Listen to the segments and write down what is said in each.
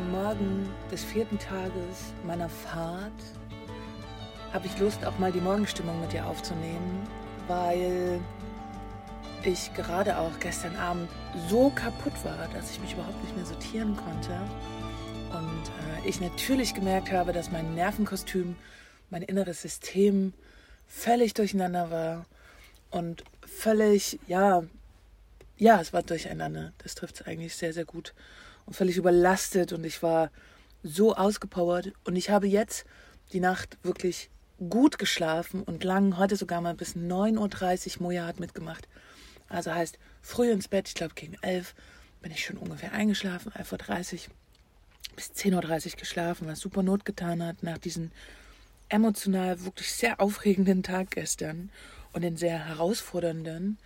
am Morgen des vierten Tages meiner Fahrt habe ich Lust, auch mal die Morgenstimmung mit dir aufzunehmen, weil ich gerade auch gestern Abend so kaputt war, dass ich mich überhaupt nicht mehr sortieren konnte. Und äh, ich natürlich gemerkt habe, dass mein Nervenkostüm, mein inneres System völlig durcheinander war und völlig, ja, ja, es war durcheinander. Das trifft es eigentlich sehr, sehr gut. Völlig überlastet und ich war so ausgepowert. Und ich habe jetzt die Nacht wirklich gut geschlafen und lang, heute sogar mal bis 9.30 Uhr. Moja hat mitgemacht. Also heißt, früh ins Bett, ich glaube gegen 11 bin ich schon ungefähr eingeschlafen, 11.30 Uhr bis 10.30 Uhr geschlafen, was super Not getan hat nach diesem emotional wirklich sehr aufregenden Tag gestern und den sehr herausfordernden.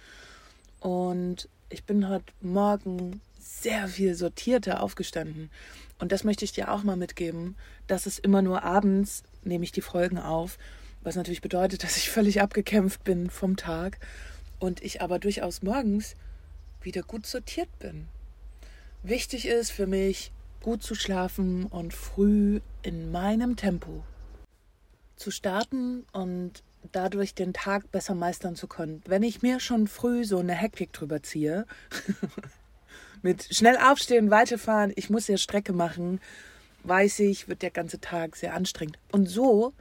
Und ich bin heute Morgen sehr viel sortierter aufgestanden. Und das möchte ich dir auch mal mitgeben, dass es immer nur abends nehme ich die Folgen auf, was natürlich bedeutet, dass ich völlig abgekämpft bin vom Tag und ich aber durchaus morgens wieder gut sortiert bin. Wichtig ist für mich, gut zu schlafen und früh in meinem Tempo zu starten und dadurch den Tag besser meistern zu können. Wenn ich mir schon früh so eine Hektik drüber ziehe, mit schnell aufstehen, weiterfahren, ich muss ja Strecke machen, weiß ich, wird der ganze Tag sehr anstrengend. Und so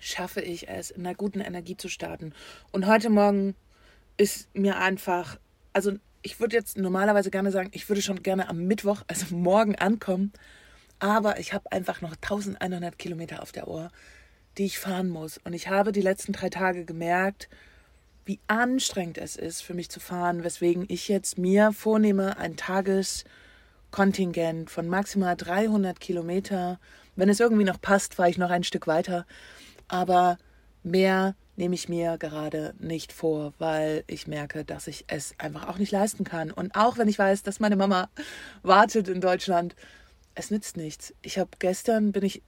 schaffe ich es, in einer guten Energie zu starten. Und heute Morgen ist mir einfach, also ich würde jetzt normalerweise gerne sagen, ich würde schon gerne am Mittwoch, also morgen ankommen, aber ich habe einfach noch 1100 Kilometer auf der Ohr die ich fahren muss. Und ich habe die letzten drei Tage gemerkt, wie anstrengend es ist für mich zu fahren, weswegen ich jetzt mir vornehme, ein Tageskontingent von maximal 300 Kilometer. Wenn es irgendwie noch passt, fahre ich noch ein Stück weiter. Aber mehr nehme ich mir gerade nicht vor, weil ich merke, dass ich es einfach auch nicht leisten kann. Und auch wenn ich weiß, dass meine Mama wartet in Deutschland, es nützt nichts. Ich habe gestern bin ich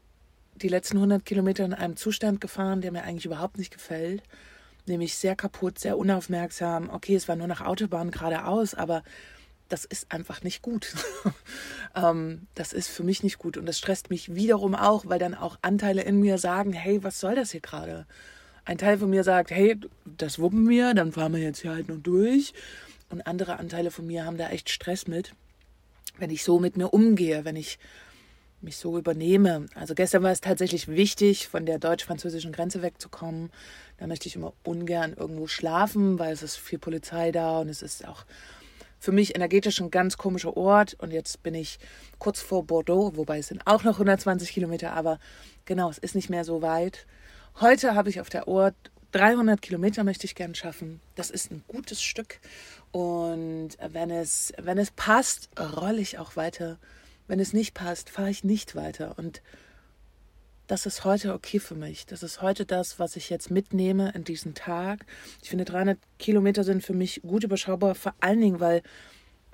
die letzten 100 Kilometer in einem Zustand gefahren, der mir eigentlich überhaupt nicht gefällt. Nämlich sehr kaputt, sehr unaufmerksam. Okay, es war nur nach Autobahn geradeaus, aber das ist einfach nicht gut. ähm, das ist für mich nicht gut und das stresst mich wiederum auch, weil dann auch Anteile in mir sagen, hey, was soll das hier gerade? Ein Teil von mir sagt, hey, das wuppen wir, dann fahren wir jetzt hier halt noch durch. Und andere Anteile von mir haben da echt Stress mit, wenn ich so mit mir umgehe, wenn ich mich so übernehme. Also gestern war es tatsächlich wichtig, von der deutsch-französischen Grenze wegzukommen. Da möchte ich immer ungern irgendwo schlafen, weil es ist viel Polizei da und es ist auch für mich energetisch ein ganz komischer Ort. Und jetzt bin ich kurz vor Bordeaux, wobei es sind auch noch 120 Kilometer, aber genau, es ist nicht mehr so weit. Heute habe ich auf der Ort 300 Kilometer möchte ich gern schaffen. Das ist ein gutes Stück. Und wenn es, wenn es passt, rolle ich auch weiter wenn es nicht passt, fahre ich nicht weiter. Und das ist heute okay für mich. Das ist heute das, was ich jetzt mitnehme in diesen Tag. Ich finde, 300 Kilometer sind für mich gut überschaubar, vor allen Dingen, weil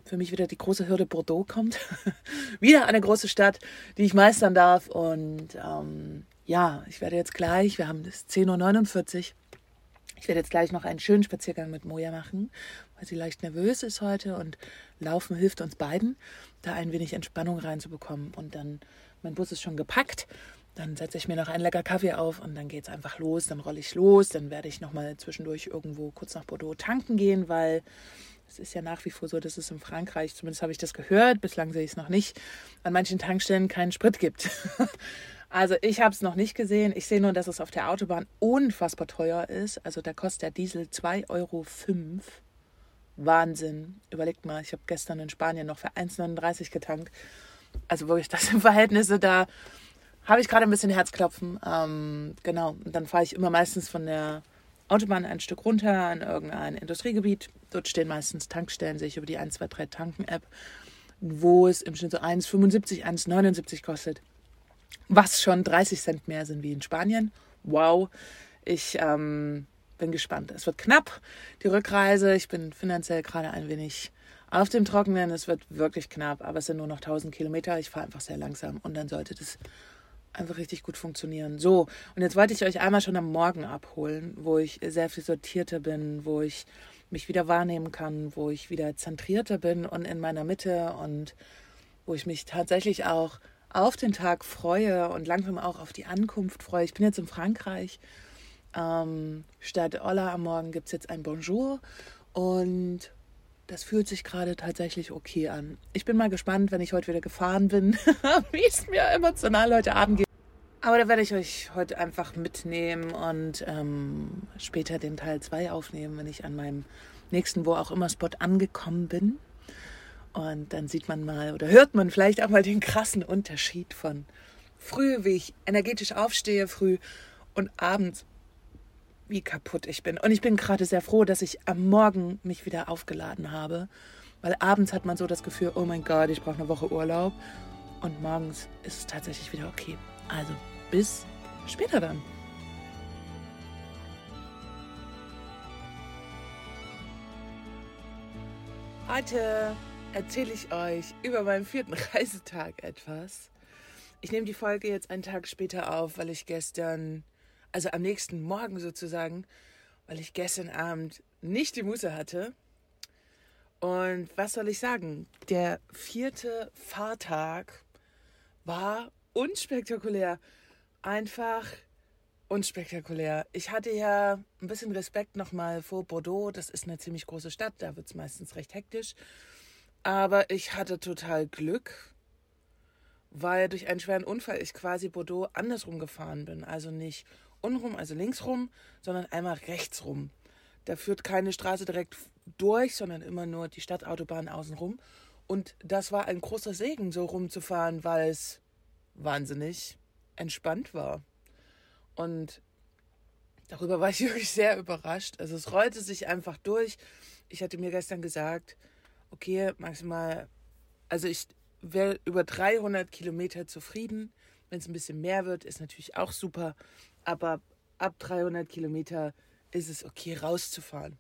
für mich wieder die große Hürde Bordeaux kommt. wieder eine große Stadt, die ich meistern darf. Und ähm, ja, ich werde jetzt gleich, wir haben das 10.49 Uhr. Ich werde jetzt gleich noch einen schönen Spaziergang mit Moja machen, weil sie leicht nervös ist heute und Laufen hilft uns beiden, da ein wenig Entspannung reinzubekommen. Und dann, mein Bus ist schon gepackt. Dann setze ich mir noch einen lecker Kaffee auf und dann geht es einfach los. Dann rolle ich los. Dann werde ich nochmal zwischendurch irgendwo kurz nach Bordeaux tanken gehen, weil es ist ja nach wie vor so, dass es in Frankreich, zumindest habe ich das gehört, bislang sehe ich es noch nicht, an manchen Tankstellen keinen Sprit gibt. also ich habe es noch nicht gesehen. Ich sehe nur, dass es auf der Autobahn unfassbar teuer ist. Also da kostet der Diesel 2,05 Euro Wahnsinn. Überlegt mal, ich habe gestern in Spanien noch für 1,39 getankt. Also wirklich, das sind Verhältnisse, da habe ich gerade ein bisschen Herzklopfen. Ähm, genau, und dann fahre ich immer meistens von der Autobahn ein Stück runter in irgendein Industriegebiet. Dort stehen meistens Tankstellen, sehe ich über die 123 Tanken-App, wo es im Schnitt so 1,75, 1,79 kostet. Was schon 30 Cent mehr sind wie in Spanien. Wow. Ich ähm, bin gespannt. Es wird knapp, die Rückreise. Ich bin finanziell gerade ein wenig auf dem Trockenen. Es wird wirklich knapp, aber es sind nur noch 1000 Kilometer. Ich fahre einfach sehr langsam und dann sollte das einfach richtig gut funktionieren. So, und jetzt wollte ich euch einmal schon am Morgen abholen, wo ich sehr viel sortierter bin, wo ich mich wieder wahrnehmen kann, wo ich wieder zentrierter bin und in meiner Mitte und wo ich mich tatsächlich auch auf den Tag freue und langsam auch auf die Ankunft freue. Ich bin jetzt in Frankreich. Ähm, statt Hola am Morgen gibt es jetzt ein Bonjour und das fühlt sich gerade tatsächlich okay an. Ich bin mal gespannt, wenn ich heute wieder gefahren bin, wie es mir emotional heute Abend geht. Aber da werde ich euch heute einfach mitnehmen und ähm, später den Teil 2 aufnehmen, wenn ich an meinem nächsten Wo auch immer Spot angekommen bin. Und dann sieht man mal oder hört man vielleicht auch mal den krassen Unterschied von früh, wie ich energetisch aufstehe, früh und abends, wie kaputt ich bin. Und ich bin gerade sehr froh, dass ich am Morgen mich wieder aufgeladen habe, weil abends hat man so das Gefühl, oh mein Gott, ich brauche eine Woche Urlaub. Und morgens ist es tatsächlich wieder okay. Also bis später dann. Heute erzähle ich euch über meinen vierten Reisetag etwas. Ich nehme die Folge jetzt einen Tag später auf, weil ich gestern, also am nächsten Morgen sozusagen, weil ich gestern Abend nicht die Muße hatte. Und was soll ich sagen? Der vierte Fahrtag war unspektakulär einfach unspektakulär. Ich hatte ja ein bisschen Respekt nochmal vor Bordeaux. Das ist eine ziemlich große Stadt, da wird es meistens recht hektisch. Aber ich hatte total Glück, weil durch einen schweren Unfall ich quasi Bordeaux andersrum gefahren bin. Also nicht unrum, also linksrum, sondern einmal rechtsrum. Da führt keine Straße direkt durch, sondern immer nur die Stadtautobahn außenrum. Und das war ein großer Segen, so rumzufahren, weil es wahnsinnig entspannt war. Und darüber war ich wirklich sehr überrascht. Also es rollte sich einfach durch. Ich hatte mir gestern gesagt, okay, maximal, also ich wäre über 300 Kilometer zufrieden. Wenn es ein bisschen mehr wird, ist natürlich auch super. Aber ab 300 Kilometer ist es okay, rauszufahren.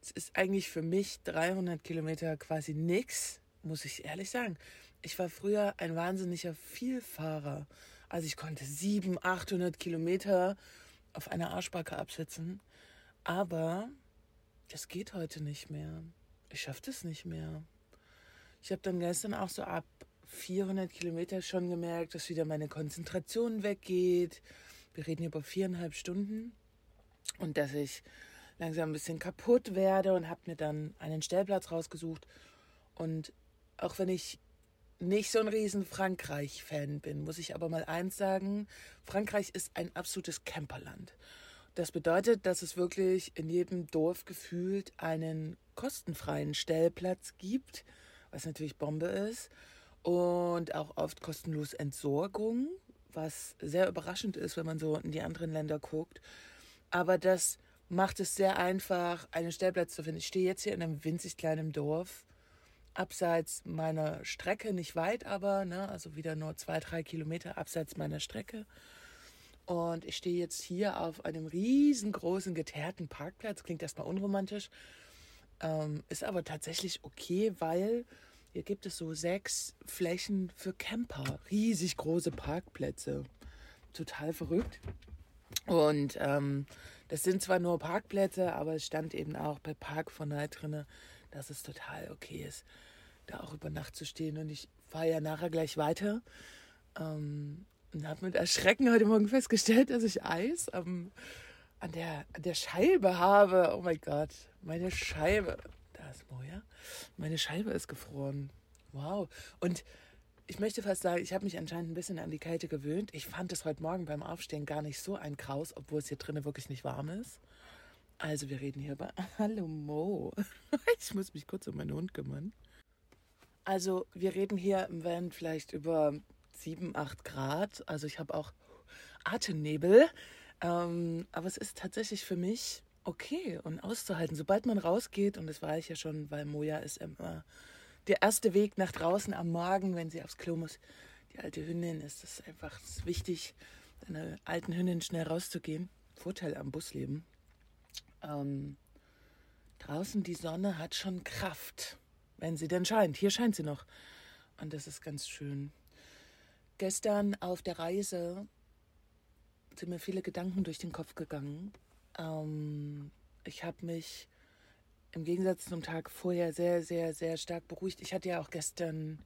Es ist eigentlich für mich 300 Kilometer quasi nichts, muss ich ehrlich sagen. Ich war früher ein wahnsinniger Vielfahrer. Also ich konnte 700, 800 Kilometer auf einer Arschbacke absetzen. Aber das geht heute nicht mehr. Ich schaffe das nicht mehr. Ich habe dann gestern auch so ab 400 Kilometer schon gemerkt, dass wieder meine Konzentration weggeht. Wir reden hier über viereinhalb Stunden. Und dass ich langsam ein bisschen kaputt werde und habe mir dann einen Stellplatz rausgesucht. Und auch wenn ich nicht so ein riesen Frankreich-Fan bin, muss ich aber mal eins sagen. Frankreich ist ein absolutes Camperland. Das bedeutet, dass es wirklich in jedem Dorf gefühlt einen kostenfreien Stellplatz gibt, was natürlich Bombe ist. Und auch oft kostenlos Entsorgung, was sehr überraschend ist, wenn man so in die anderen Länder guckt. Aber das macht es sehr einfach, einen Stellplatz zu finden. Ich stehe jetzt hier in einem winzig kleinen Dorf abseits meiner Strecke, nicht weit aber, ne, also wieder nur zwei, drei Kilometer abseits meiner Strecke. Und ich stehe jetzt hier auf einem riesengroßen geteerten Parkplatz. Klingt erstmal unromantisch, ähm, ist aber tatsächlich okay, weil hier gibt es so sechs Flächen für Camper. Riesig große Parkplätze. Total verrückt. Und ähm, das sind zwar nur Parkplätze, aber es stand eben auch bei Park von Night drinne, dass es total okay ist, da auch über Nacht zu stehen. Und ich fahre ja nachher gleich weiter. Ähm, und habe mit Erschrecken heute Morgen festgestellt, dass ich Eis am, an, der, an der Scheibe habe. Oh mein Gott, meine Scheibe. Ist Moja. Meine Scheibe ist gefroren. Wow. Und ich möchte fast sagen, ich habe mich anscheinend ein bisschen an die Kälte gewöhnt. Ich fand es heute Morgen beim Aufstehen gar nicht so ein Kraus, obwohl es hier drinnen wirklich nicht warm ist. Also wir reden hier über... Hallo Mo. Ich muss mich kurz um meinen Hund kümmern. Also wir reden hier im Van vielleicht über 7, 8 Grad. Also ich habe auch Atemnebel. Ähm, aber es ist tatsächlich für mich okay und auszuhalten. Sobald man rausgeht, und das war ich ja schon, weil Moja ist immer der erste Weg nach draußen am Morgen, wenn sie aufs Klo muss. Die alte Hündin ist es einfach wichtig, deiner alten Hündin schnell rauszugehen. Vorteil am Busleben. Ähm, draußen die Sonne hat schon Kraft, wenn sie denn scheint. Hier scheint sie noch. Und das ist ganz schön. Gestern auf der Reise sind mir viele Gedanken durch den Kopf gegangen. Ähm, ich habe mich im Gegensatz zum Tag vorher sehr, sehr, sehr stark beruhigt. Ich hatte ja auch gestern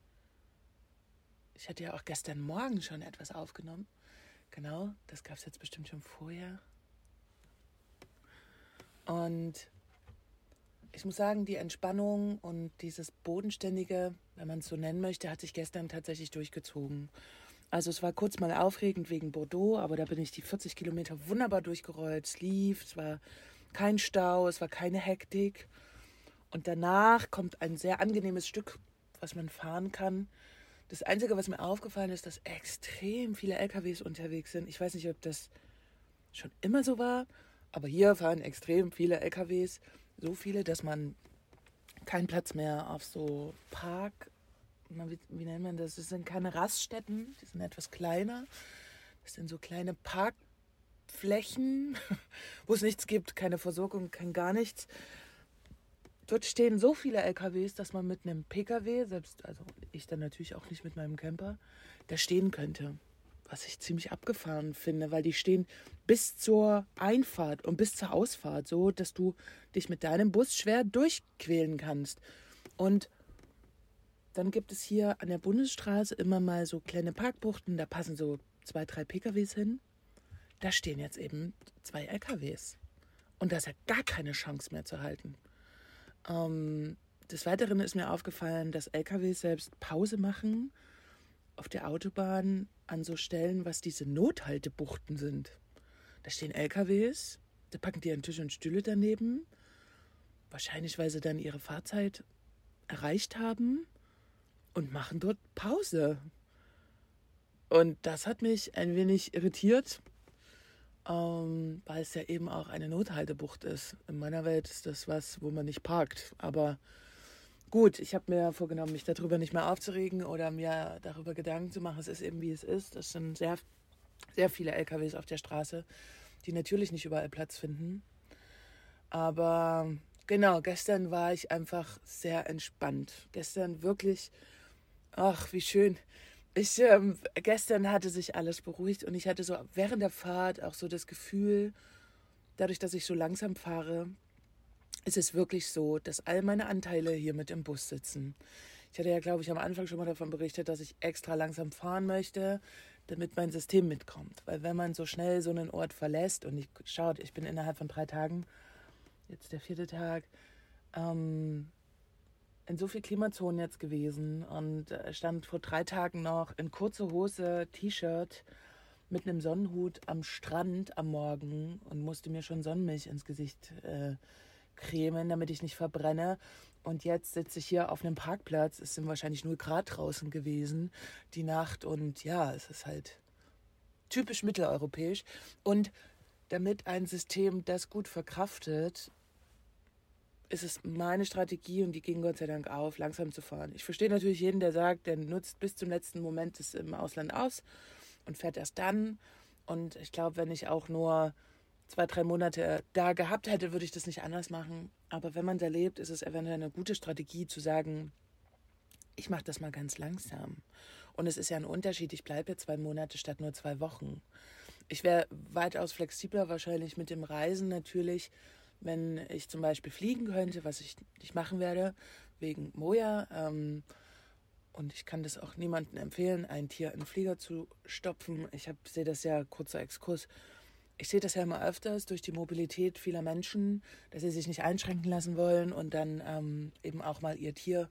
ich hatte ja auch gestern Morgen schon etwas aufgenommen. Genau, das gab es jetzt bestimmt schon vorher. Und ich muss sagen, die Entspannung und dieses Bodenständige, wenn man es so nennen möchte, hat sich gestern tatsächlich durchgezogen. Also es war kurz mal aufregend wegen Bordeaux, aber da bin ich die 40 Kilometer wunderbar durchgerollt. Es lief, es war kein Stau, es war keine Hektik. Und danach kommt ein sehr angenehmes Stück, was man fahren kann. Das Einzige, was mir aufgefallen ist, dass extrem viele LKWs unterwegs sind. Ich weiß nicht, ob das schon immer so war, aber hier fahren extrem viele LKWs. So viele, dass man keinen Platz mehr auf so Park, wie, wie nennt man das? Das sind keine Raststätten, die sind etwas kleiner. Das sind so kleine Parkflächen, wo es nichts gibt, keine Versorgung, kein gar nichts. Dort stehen so viele LKWs, dass man mit einem PKW, selbst, also ich dann natürlich auch nicht mit meinem Camper, da stehen könnte. Was ich ziemlich abgefahren finde, weil die stehen bis zur Einfahrt und bis zur Ausfahrt, so dass du dich mit deinem Bus schwer durchquälen kannst. Und dann gibt es hier an der Bundesstraße immer mal so kleine Parkbuchten, da passen so zwei, drei PKWs hin. Da stehen jetzt eben zwei LKWs. Und da ist ja gar keine Chance mehr zu halten. Ähm, des Weiteren ist mir aufgefallen, dass LKWs selbst Pause machen auf der Autobahn an so Stellen, was diese Nothaltebuchten sind. Da stehen LKWs, da packen die einen Tisch und Stühle daneben. Wahrscheinlich, weil sie dann ihre Fahrzeit erreicht haben und machen dort Pause. Und das hat mich ein wenig irritiert, ähm, weil es ja eben auch eine Nothaltebucht ist. In meiner Welt ist das was, wo man nicht parkt. Aber gut, ich habe mir vorgenommen, mich darüber nicht mehr aufzuregen oder mir darüber Gedanken zu machen. Es ist eben wie es ist. Es sind sehr, sehr viele LKWs auf der Straße, die natürlich nicht überall Platz finden. Aber genau, gestern war ich einfach sehr entspannt. Gestern wirklich, ach, wie schön. Ich, ähm, gestern hatte sich alles beruhigt und ich hatte so während der Fahrt auch so das Gefühl, dadurch, dass ich so langsam fahre, ist es wirklich so, dass all meine Anteile hier mit im Bus sitzen. Ich hatte ja, glaube ich, am Anfang schon mal davon berichtet, dass ich extra langsam fahren möchte, damit mein System mitkommt. Weil wenn man so schnell so einen Ort verlässt und ich schaut, ich bin innerhalb von drei Tagen, jetzt der vierte Tag, ähm, in so viel Klimazonen jetzt gewesen und äh, stand vor drei Tagen noch in kurze Hose, T-Shirt mit einem Sonnenhut am Strand am Morgen und musste mir schon Sonnenmilch ins Gesicht äh, cremen, damit ich nicht verbrenne. Und jetzt sitze ich hier auf einem Parkplatz. Es sind wahrscheinlich 0 Grad draußen gewesen die Nacht. Und ja, es ist halt typisch mitteleuropäisch. Und damit ein System das gut verkraftet, ist es meine Strategie und die ging Gott sei Dank auf, langsam zu fahren. Ich verstehe natürlich jeden, der sagt, der nutzt bis zum letzten Moment es im Ausland aus und fährt erst dann. Und ich glaube, wenn ich auch nur zwei, drei Monate da gehabt hätte, würde ich das nicht anders machen. Aber wenn man da lebt, ist es eventuell eine gute Strategie zu sagen, ich mache das mal ganz langsam. Und es ist ja ein Unterschied, ich bleibe jetzt zwei Monate statt nur zwei Wochen. Ich wäre weitaus flexibler wahrscheinlich mit dem Reisen natürlich wenn ich zum Beispiel fliegen könnte, was ich nicht machen werde, wegen Moja. Ähm, und ich kann das auch niemandem empfehlen, ein Tier in den Flieger zu stopfen. Ich sehe das ja, kurzer Exkurs, ich sehe das ja immer öfters durch die Mobilität vieler Menschen, dass sie sich nicht einschränken lassen wollen und dann ähm, eben auch mal ihr Tier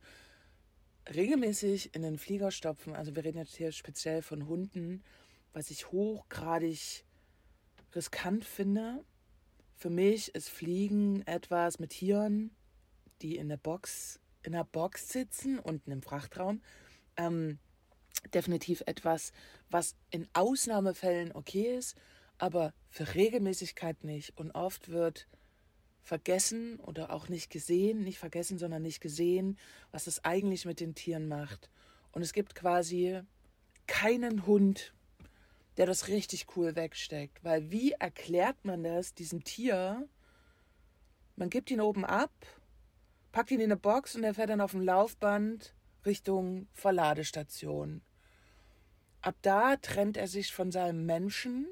regelmäßig in den Flieger stopfen. Also wir reden jetzt hier speziell von Hunden, was ich hochgradig riskant finde, für mich ist Fliegen etwas mit Tieren, die in der Box, in der Box sitzen, unten im Frachtraum. Ähm, definitiv etwas, was in Ausnahmefällen okay ist, aber für Regelmäßigkeit nicht. Und oft wird vergessen oder auch nicht gesehen, nicht vergessen, sondern nicht gesehen, was es eigentlich mit den Tieren macht. Und es gibt quasi keinen Hund, der das richtig cool wegsteckt. Weil wie erklärt man das diesem Tier? Man gibt ihn oben ab, packt ihn in eine Box und er fährt dann auf dem Laufband Richtung Verladestation. Ab da trennt er sich von seinem Menschen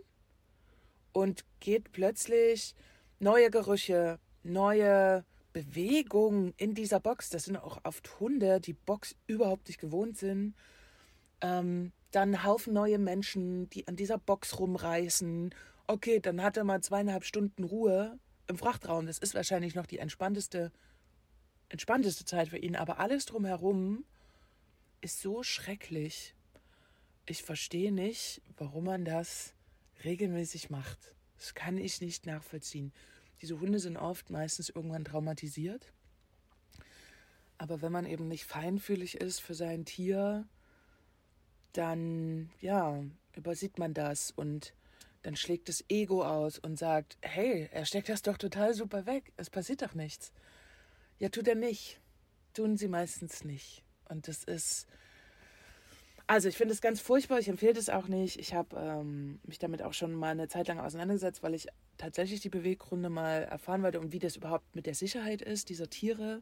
und geht plötzlich neue Gerüche, neue Bewegungen in dieser Box. Das sind auch oft Hunde, die Box überhaupt nicht gewohnt sind Ähm, dann Haufen neue Menschen, die an dieser Box rumreißen. Okay, dann hat er mal zweieinhalb Stunden Ruhe im Frachtraum. Das ist wahrscheinlich noch die entspannteste, entspannteste Zeit für ihn. Aber alles drumherum ist so schrecklich. Ich verstehe nicht, warum man das regelmäßig macht. Das kann ich nicht nachvollziehen. Diese Hunde sind oft meistens irgendwann traumatisiert. Aber wenn man eben nicht feinfühlig ist für sein Tier, dann ja, übersieht man das und dann schlägt das Ego aus und sagt, hey, er steckt das doch total super weg. Es passiert doch nichts. Ja, tut er nicht. Tun sie meistens nicht. Und das ist. Also ich finde es ganz furchtbar, ich empfehle das auch nicht. Ich habe ähm, mich damit auch schon mal eine Zeit lang auseinandergesetzt, weil ich tatsächlich die Beweggründe mal erfahren wollte und wie das überhaupt mit der Sicherheit ist, dieser Tiere.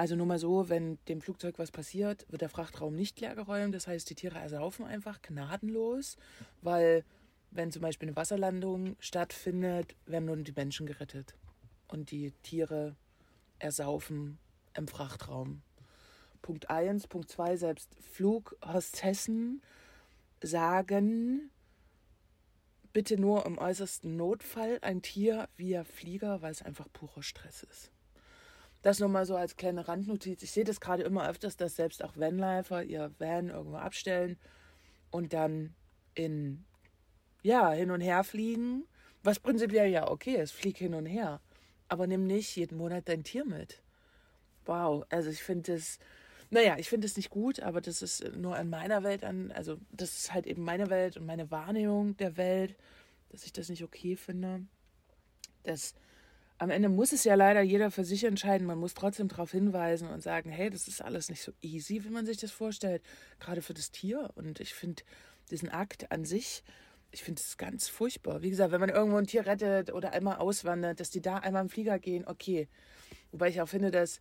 Also nur mal so, wenn dem Flugzeug was passiert, wird der Frachtraum nicht leergeräumt. Das heißt, die Tiere ersaufen einfach gnadenlos, weil wenn zum Beispiel eine Wasserlandung stattfindet, werden nur die Menschen gerettet. Und die Tiere ersaufen im Frachtraum. Punkt 1. Punkt 2. Selbst Flughostessen sagen, bitte nur im äußersten Notfall ein Tier via Flieger, weil es einfach purer Stress ist. Das nur mal so als kleine Randnotiz. Ich sehe das gerade immer öfters, dass selbst auch Vanlifer ihr Van irgendwo abstellen und dann in, ja, hin und her fliegen. Was prinzipiell ja okay ist, flieg hin und her. Aber nimm nicht jeden Monat dein Tier mit. Wow, also ich finde das, naja, ich finde es nicht gut, aber das ist nur in meiner Welt an, also das ist halt eben meine Welt und meine Wahrnehmung der Welt, dass ich das nicht okay finde. Das am Ende muss es ja leider jeder für sich entscheiden. Man muss trotzdem darauf hinweisen und sagen, hey, das ist alles nicht so easy, wie man sich das vorstellt, gerade für das Tier. Und ich finde diesen Akt an sich, ich finde es ganz furchtbar. Wie gesagt, wenn man irgendwo ein Tier rettet oder einmal auswandert, dass die da einmal im Flieger gehen, okay. Wobei ich auch finde, dass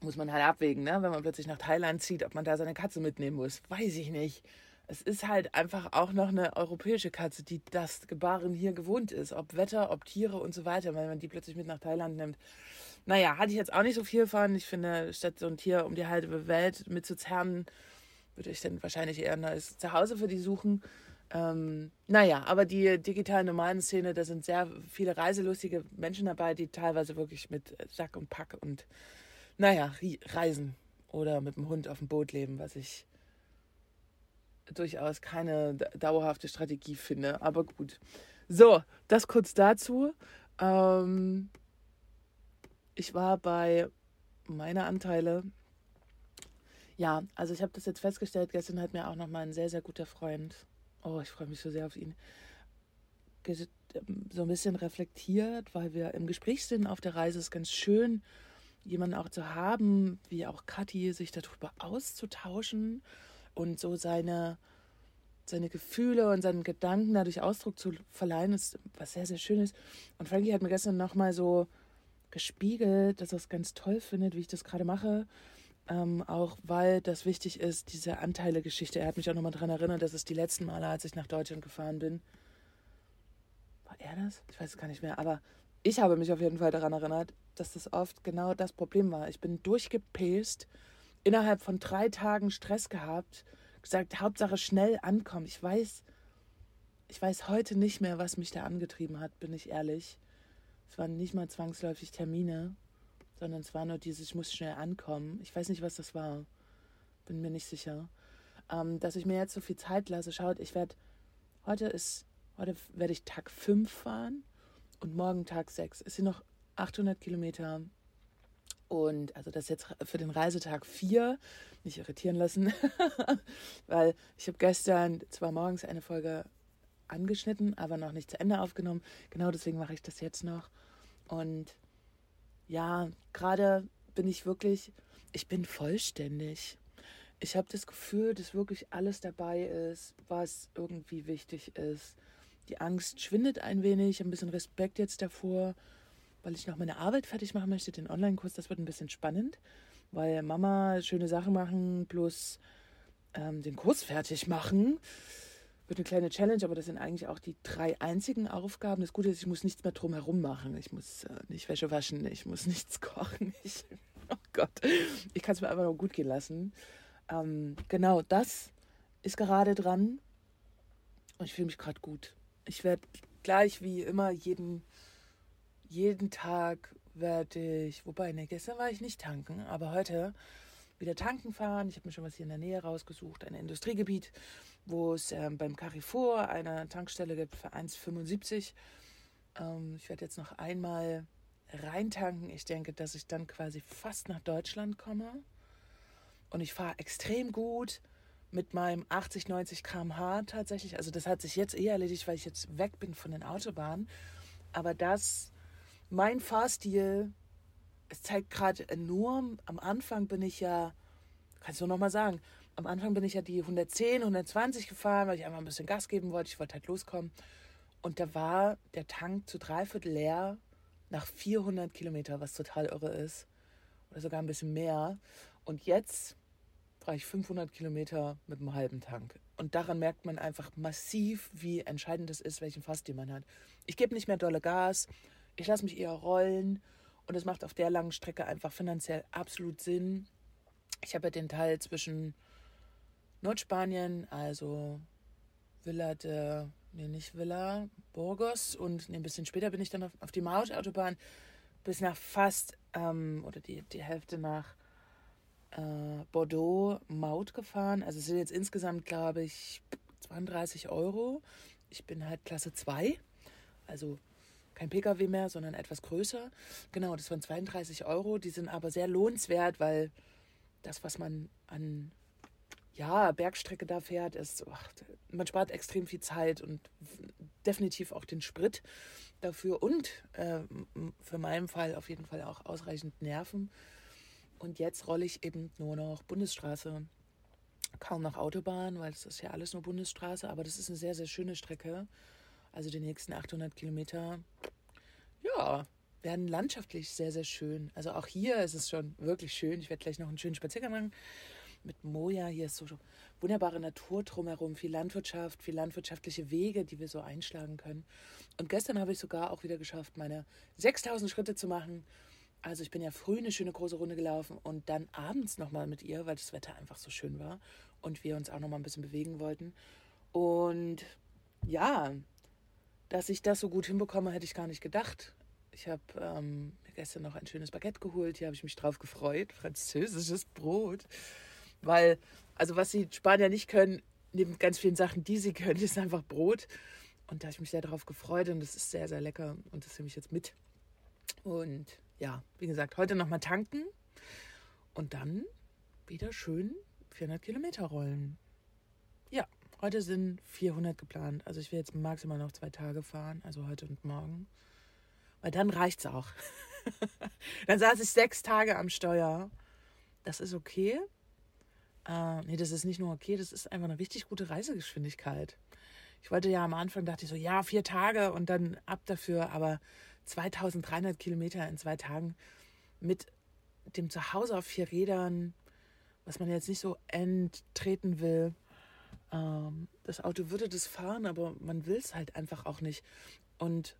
muss man halt abwägen, ne? wenn man plötzlich nach Thailand zieht, ob man da seine Katze mitnehmen muss. Weiß ich nicht es ist halt einfach auch noch eine europäische Katze, die das Gebaren hier gewohnt ist. Ob Wetter, ob Tiere und so weiter, wenn man die plötzlich mit nach Thailand nimmt. Naja, hatte ich jetzt auch nicht so viel von. Ich finde, statt so ein Tier um die halbe Welt mitzuzerren, würde ich dann wahrscheinlich eher ein neues Zuhause für die suchen. Ähm, naja, aber die digitale Nomadenszene, da sind sehr viele reiselustige Menschen dabei, die teilweise wirklich mit Sack und Pack und, naja, reisen oder mit dem Hund auf dem Boot leben, was ich durchaus keine dauerhafte Strategie finde. Aber gut. So, das kurz dazu. Ähm, ich war bei meiner Anteile. Ja, also ich habe das jetzt festgestellt. Gestern hat mir auch noch mal ein sehr, sehr guter Freund, oh, ich freue mich so sehr auf ihn, so ein bisschen reflektiert, weil wir im Gespräch sind auf der Reise. Es ist ganz schön, jemanden auch zu haben, wie auch Kathi, sich darüber auszutauschen und so seine, seine Gefühle und seinen Gedanken dadurch Ausdruck zu verleihen, ist was sehr, sehr Schönes. Und Frankie hat mir gestern nochmal so gespiegelt, dass er es ganz toll findet, wie ich das gerade mache. Ähm, auch weil das wichtig ist, diese Anteile-Geschichte. Er hat mich auch nochmal daran erinnert, dass es die letzten Male, als ich nach Deutschland gefahren bin, war er das? Ich weiß es gar nicht mehr, aber ich habe mich auf jeden Fall daran erinnert, dass das oft genau das Problem war. Ich bin durchgepest innerhalb von drei Tagen Stress gehabt, gesagt, Hauptsache schnell ankommen. Ich weiß, ich weiß heute nicht mehr, was mich da angetrieben hat, bin ich ehrlich. Es waren nicht mal zwangsläufig Termine, sondern es war nur dieses, ich muss schnell ankommen. Ich weiß nicht, was das war. Bin mir nicht sicher. Ähm, dass ich mir jetzt so viel Zeit lasse. Schaut, ich werde, heute ist, heute werde ich Tag 5 fahren und morgen Tag 6. Es sind noch 800 Kilometer und also das jetzt für den Reisetag 4, nicht irritieren lassen, weil ich habe gestern zwar morgens eine Folge angeschnitten, aber noch nicht zu Ende aufgenommen. Genau deswegen mache ich das jetzt noch. Und ja, gerade bin ich wirklich, ich bin vollständig. Ich habe das Gefühl, dass wirklich alles dabei ist, was irgendwie wichtig ist. Die Angst schwindet ein wenig, ein bisschen Respekt jetzt davor weil ich noch meine Arbeit fertig machen möchte, den Online-Kurs. Das wird ein bisschen spannend, weil Mama schöne Sachen machen plus ähm, den Kurs fertig machen. Wird eine kleine Challenge, aber das sind eigentlich auch die drei einzigen Aufgaben. Das Gute ist, ich muss nichts mehr drumherum machen. Ich muss äh, nicht Wäsche waschen, ich muss nichts kochen. Ich, oh Gott, ich kann es mir einfach nur gut gehen lassen. Ähm, genau, das ist gerade dran. Und ich fühle mich gerade gut. Ich werde gleich wie immer jeden, jeden Tag werde ich, wobei, ne, gestern war ich nicht tanken, aber heute wieder tanken fahren. Ich habe mir schon was hier in der Nähe rausgesucht, ein Industriegebiet, wo es ähm, beim Carrefour eine Tankstelle gibt für 1,75. Ähm, ich werde jetzt noch einmal reintanken. Ich denke, dass ich dann quasi fast nach Deutschland komme. Und ich fahre extrem gut mit meinem 80, 90 km/h tatsächlich. Also das hat sich jetzt eh erledigt, weil ich jetzt weg bin von den Autobahnen. Aber das, mein Fahrstil, es zeigt gerade enorm, am Anfang bin ich ja, kannst du nochmal sagen, am Anfang bin ich ja die 110, 120 gefahren, weil ich einfach ein bisschen Gas geben wollte. Ich wollte halt loskommen. Und da war der Tank zu dreiviertel leer nach 400 Kilometer, was total irre ist. Oder sogar ein bisschen mehr. Und jetzt fahre ich 500 Kilometer mit einem halben Tank. Und daran merkt man einfach massiv, wie entscheidend es ist, welchen Fassstil man hat. Ich gebe nicht mehr dolle Gas. Ich lasse mich eher rollen. Und es macht auf der langen Strecke einfach finanziell absolut Sinn. Ich habe ja den Teil zwischen Nordspanien, also Villa de nee, nicht Villa, Burgos und nee, ein bisschen später bin ich dann auf, auf die Mautautobahn bis nach fast, ähm, oder die, die Hälfte nach äh, Bordeaux Maut gefahren. Also es sind jetzt insgesamt, glaube ich, 32 Euro. Ich bin halt Klasse 2, also kein Pkw mehr, sondern etwas größer. Genau, das waren 32 Euro. Die sind aber sehr lohnenswert, weil das, was man an ja, Bergstrecke da fährt, ist, ach, man spart extrem viel Zeit und definitiv auch den Sprit dafür und äh, für meinen Fall auf jeden Fall auch ausreichend Nerven. Und jetzt rolle ich eben nur noch Bundesstraße, kaum noch Autobahn, weil es ist ja alles nur Bundesstraße, aber das ist eine sehr, sehr schöne Strecke. Also die nächsten 800 Kilometer, ja, werden landschaftlich sehr, sehr schön. Also auch hier ist es schon wirklich schön. Ich werde gleich noch einen schönen Spaziergang machen mit Moja. Hier ist so wunderbare Natur drumherum, viel Landwirtschaft, viel landwirtschaftliche Wege, die wir so einschlagen können. Und gestern habe ich sogar auch wieder geschafft, meine 6000 Schritte zu machen. Also ich bin ja früh eine schöne große Runde gelaufen und dann abends nochmal mit ihr, weil das Wetter einfach so schön war und wir uns auch nochmal ein bisschen bewegen wollten. Und ja, dass ich das so gut hinbekomme, hätte ich gar nicht gedacht. Ich habe ähm, gestern noch ein schönes Baguette geholt. Hier habe ich mich drauf gefreut. Französisches Brot. Weil, also was die Spanier nicht können, neben ganz vielen Sachen, die sie können, ist einfach Brot. Und da habe ich mich sehr darauf gefreut und das ist sehr, sehr lecker und das nehme ich jetzt mit. Und ja, wie gesagt, heute nochmal tanken und dann wieder schön 400 Kilometer rollen. Ja, heute sind 400 geplant. Also ich will jetzt maximal noch zwei Tage fahren, also heute und morgen. Weil dann reicht es auch. dann saß ich sechs Tage am Steuer. Das ist okay. Äh, nee, das ist nicht nur okay, das ist einfach eine richtig gute Reisegeschwindigkeit. Ich wollte ja am Anfang, dachte ich so, ja, vier Tage und dann ab dafür, aber 2300 Kilometer in zwei Tagen mit dem Zuhause auf vier Rädern, was man jetzt nicht so enttreten will. Ähm, das Auto würde das fahren, aber man will es halt einfach auch nicht. Und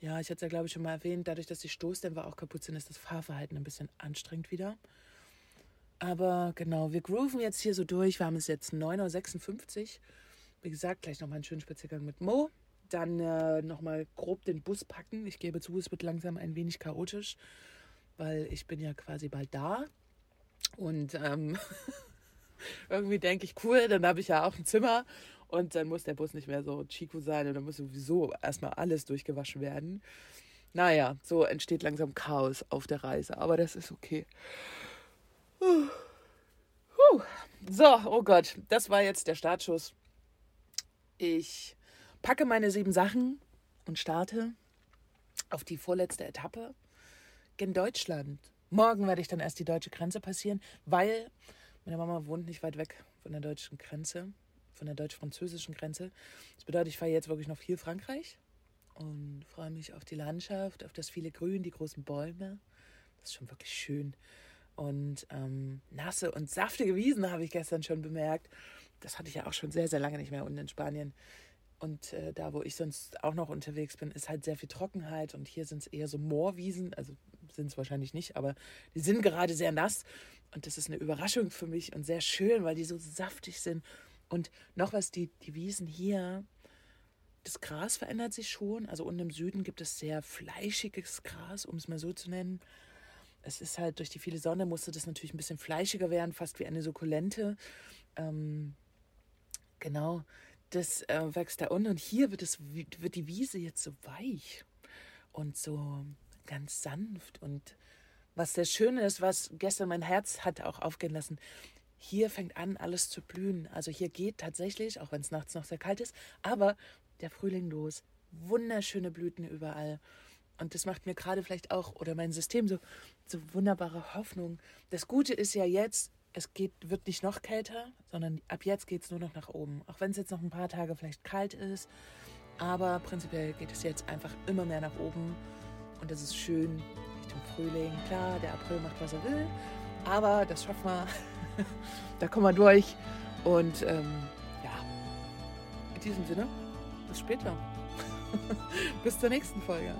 ja, ich hatte es ja, glaube ich, schon mal erwähnt, dadurch, dass die Stoßdämpfer auch kaputt sind, ist das Fahrverhalten ein bisschen anstrengend wieder. Aber genau, wir grooven jetzt hier so durch. Wir haben es jetzt 9.56 Uhr. Wie gesagt, gleich nochmal einen schönen Spaziergang mit Mo. Dann äh, nochmal grob den Bus packen. Ich gebe zu, es wird langsam ein wenig chaotisch, weil ich bin ja quasi bald da. Und ähm, irgendwie denke ich, cool, dann habe ich ja auch ein Zimmer und dann muss der Bus nicht mehr so Chico sein und dann muss sowieso erstmal alles durchgewaschen werden. Naja, so entsteht langsam Chaos auf der Reise, aber das ist okay. So, oh Gott, das war jetzt der Startschuss. Ich packe meine sieben Sachen und starte auf die vorletzte Etappe in Deutschland. Morgen werde ich dann erst die deutsche Grenze passieren, weil meine Mama wohnt nicht weit weg von der deutschen Grenze, von der deutsch-französischen Grenze. Das bedeutet, ich fahre jetzt wirklich noch viel Frankreich und freue mich auf die Landschaft, auf das viele Grün, die großen Bäume. Das ist schon wirklich schön. Und ähm, nasse und saftige Wiesen habe ich gestern schon bemerkt. Das hatte ich ja auch schon sehr, sehr lange nicht mehr unten in Spanien. Und äh, da, wo ich sonst auch noch unterwegs bin, ist halt sehr viel Trockenheit. Und hier sind es eher so Moorwiesen. Also sind es wahrscheinlich nicht, aber die sind gerade sehr nass. Und das ist eine Überraschung für mich und sehr schön, weil die so saftig sind. Und noch was, die, die Wiesen hier, das Gras verändert sich schon. Also unten im Süden gibt es sehr fleischiges Gras, um es mal so zu nennen. Es ist halt durch die viele Sonne musste das natürlich ein bisschen fleischiger werden, fast wie eine Sukkulente. Ähm, genau, das äh, wächst da unten. Und hier wird, es, wird die Wiese jetzt so weich und so ganz sanft. Und was sehr schön ist, was gestern mein Herz hat auch aufgehen lassen, hier fängt an, alles zu blühen. Also hier geht tatsächlich, auch wenn es nachts noch sehr kalt ist, aber der Frühling los. Wunderschöne Blüten überall. Und das macht mir gerade vielleicht auch oder mein System so, so wunderbare Hoffnung. Das Gute ist ja jetzt, es geht, wird nicht noch kälter, sondern ab jetzt geht es nur noch nach oben. Auch wenn es jetzt noch ein paar Tage vielleicht kalt ist. Aber prinzipiell geht es jetzt einfach immer mehr nach oben. Und das ist schön Richtung Frühling. Klar, der April macht, was er will. Aber das schaffen wir. da kommen wir durch. Und ähm, ja, in diesem Sinne, bis später. bis zur nächsten Folge.